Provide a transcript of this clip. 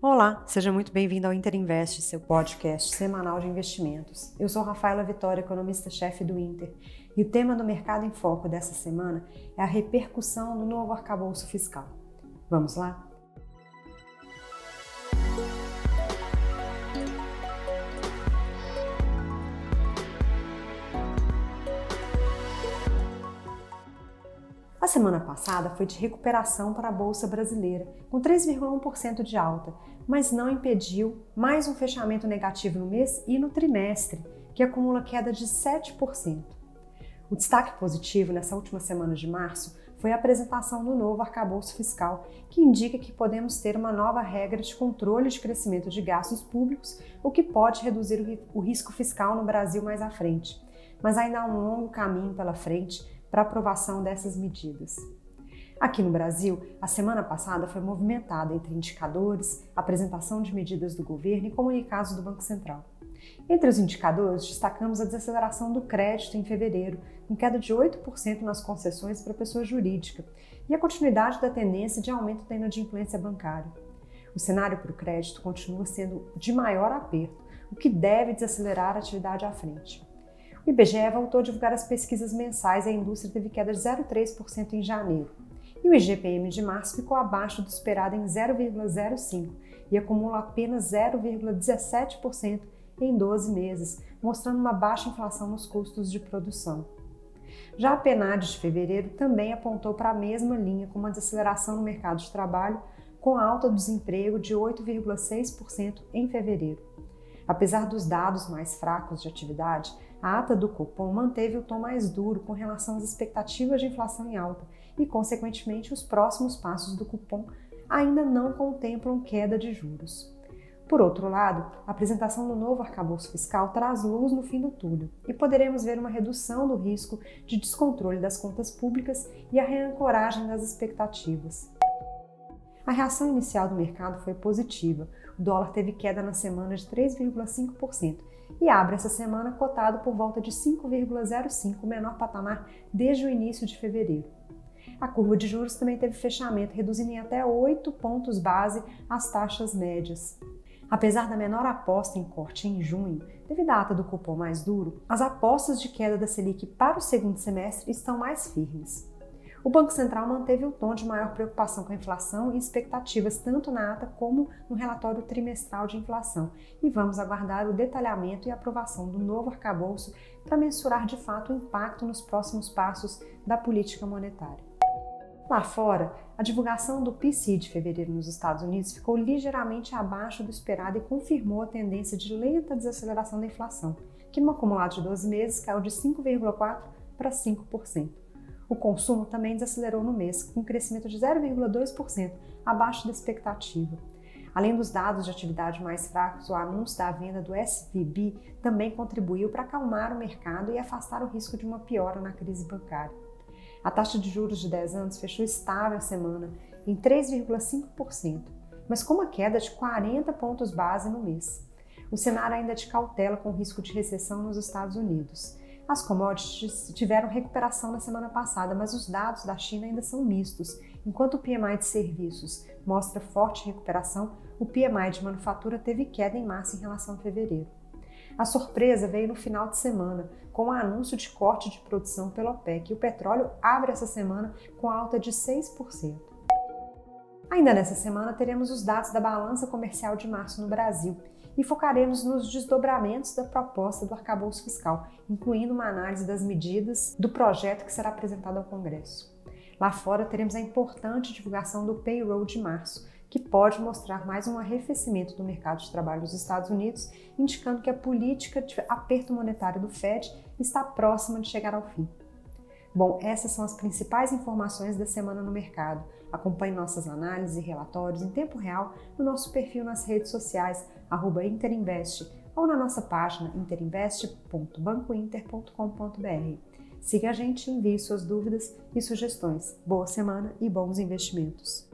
Olá, seja muito bem-vindo ao Inter Invest, seu podcast semanal de investimentos. Eu sou Rafaela Vitória, economista-chefe do Inter, e o tema do Mercado em Foco dessa semana é a repercussão do novo arcabouço fiscal. Vamos lá? A semana passada foi de recuperação para a Bolsa Brasileira, com 3,1% de alta, mas não impediu mais um fechamento negativo no mês e no trimestre, que acumula queda de 7%. O destaque positivo nessa última semana de março foi a apresentação do novo arcabouço fiscal, que indica que podemos ter uma nova regra de controle de crescimento de gastos públicos, o que pode reduzir o risco fiscal no Brasil mais à frente. Mas ainda há um longo caminho pela frente para aprovação dessas medidas. Aqui no Brasil, a semana passada foi movimentada entre indicadores, apresentação de medidas do governo e comunicados do Banco Central. Entre os indicadores, destacamos a desaceleração do crédito em fevereiro, com queda de 8% nas concessões para pessoa jurídica, e a continuidade da tendência de aumento da inadimplência bancária. O cenário para o crédito continua sendo de maior aperto, o que deve desacelerar a atividade à frente. O IBGE voltou a divulgar as pesquisas mensais e a indústria teve queda de 0,3% em janeiro. E o IGPM de março ficou abaixo do esperado em 0,05% e acumula apenas 0,17% em 12 meses, mostrando uma baixa inflação nos custos de produção. Já a PNAD de fevereiro também apontou para a mesma linha, com uma desaceleração no mercado de trabalho, com alta do desemprego de 8,6% em fevereiro. Apesar dos dados mais fracos de atividade, a ata do Copom manteve o tom mais duro com relação às expectativas de inflação em alta e, consequentemente, os próximos passos do Copom ainda não contemplam queda de juros. Por outro lado, a apresentação do novo arcabouço fiscal traz luz no fim do túnel e poderemos ver uma redução do risco de descontrole das contas públicas e a reancoragem das expectativas. A reação inicial do mercado foi positiva. O dólar teve queda na semana de 3,5% e abre essa semana cotado por volta de 5,05, o menor patamar desde o início de fevereiro. A curva de juros também teve fechamento, reduzindo em até 8 pontos base as taxas médias. Apesar da menor aposta em corte em junho, devido à ata do cupom mais duro, as apostas de queda da Selic para o segundo semestre estão mais firmes. O Banco Central manteve o tom de maior preocupação com a inflação e expectativas tanto na ata como no relatório trimestral de inflação, e vamos aguardar o detalhamento e aprovação do novo arcabouço para mensurar de fato o impacto nos próximos passos da política monetária. Lá fora, a divulgação do PCI de fevereiro nos Estados Unidos ficou ligeiramente abaixo do esperado e confirmou a tendência de lenta desaceleração da inflação, que no acumulado de 12 meses caiu de 5,4% para 5%. O consumo também desacelerou no mês, com um crescimento de 0,2%, abaixo da expectativa. Além dos dados de atividade mais fracos, o anúncio da venda do SVB também contribuiu para acalmar o mercado e afastar o risco de uma piora na crise bancária. A taxa de juros de 10 anos fechou estável a semana, em 3,5%, mas com uma queda de 40 pontos base no mês. O cenário ainda é de cautela com risco de recessão nos Estados Unidos. As commodities tiveram recuperação na semana passada, mas os dados da China ainda são mistos. Enquanto o PMI de serviços mostra forte recuperação, o PMI de manufatura teve queda em março em relação a fevereiro. A surpresa veio no final de semana, com o anúncio de corte de produção pela OPEC, e o petróleo abre essa semana com alta de 6%. Ainda nessa semana teremos os dados da balança comercial de março no Brasil e focaremos nos desdobramentos da proposta do arcabouço fiscal, incluindo uma análise das medidas do projeto que será apresentado ao Congresso. Lá fora teremos a importante divulgação do payroll de março, que pode mostrar mais um arrefecimento do mercado de trabalho dos Estados Unidos, indicando que a política de aperto monetário do Fed está próxima de chegar ao fim. Bom, essas são as principais informações da semana no mercado. Acompanhe nossas análises e relatórios em tempo real no nosso perfil nas redes sociais, Interinvest, ou na nossa página interinvest.bancointer.com.br. Siga a gente e envie suas dúvidas e sugestões. Boa semana e bons investimentos!